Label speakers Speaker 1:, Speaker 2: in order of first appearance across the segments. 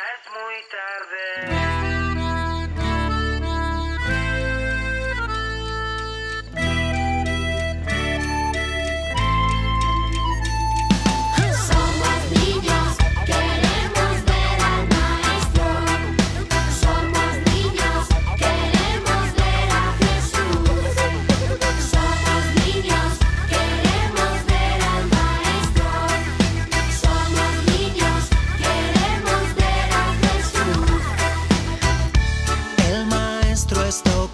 Speaker 1: Ya es muy tarde.
Speaker 2: nuestro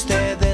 Speaker 2: ustedes.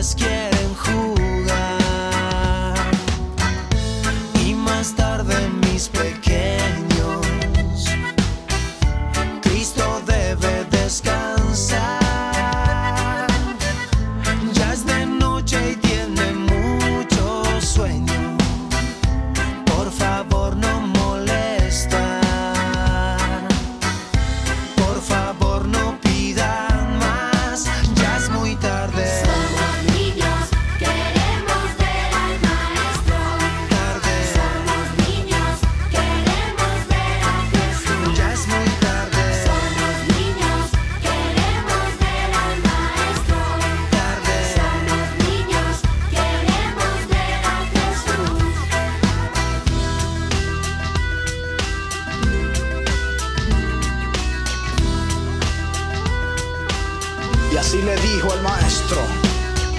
Speaker 3: Así le dijo el maestro.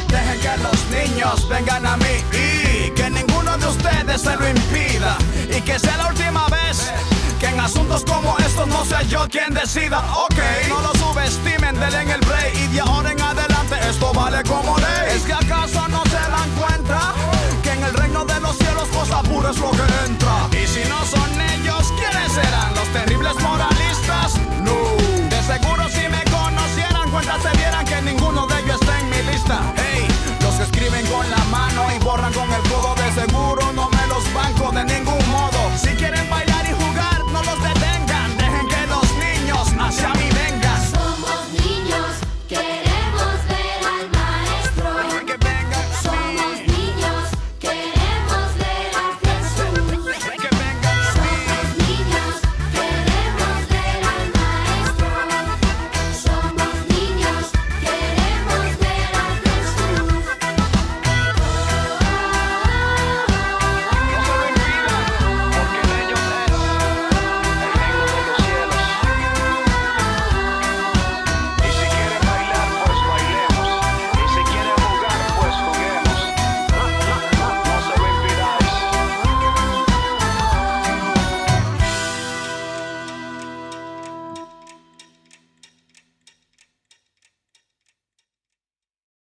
Speaker 4: Dejen que los niños vengan a mí y que ninguno de ustedes se lo impida. Y que sea la última vez que en asuntos como estos no sea yo quien decida. Ok, no lo subestimen, denle en el break y de ahora en adelante esto vale como ley.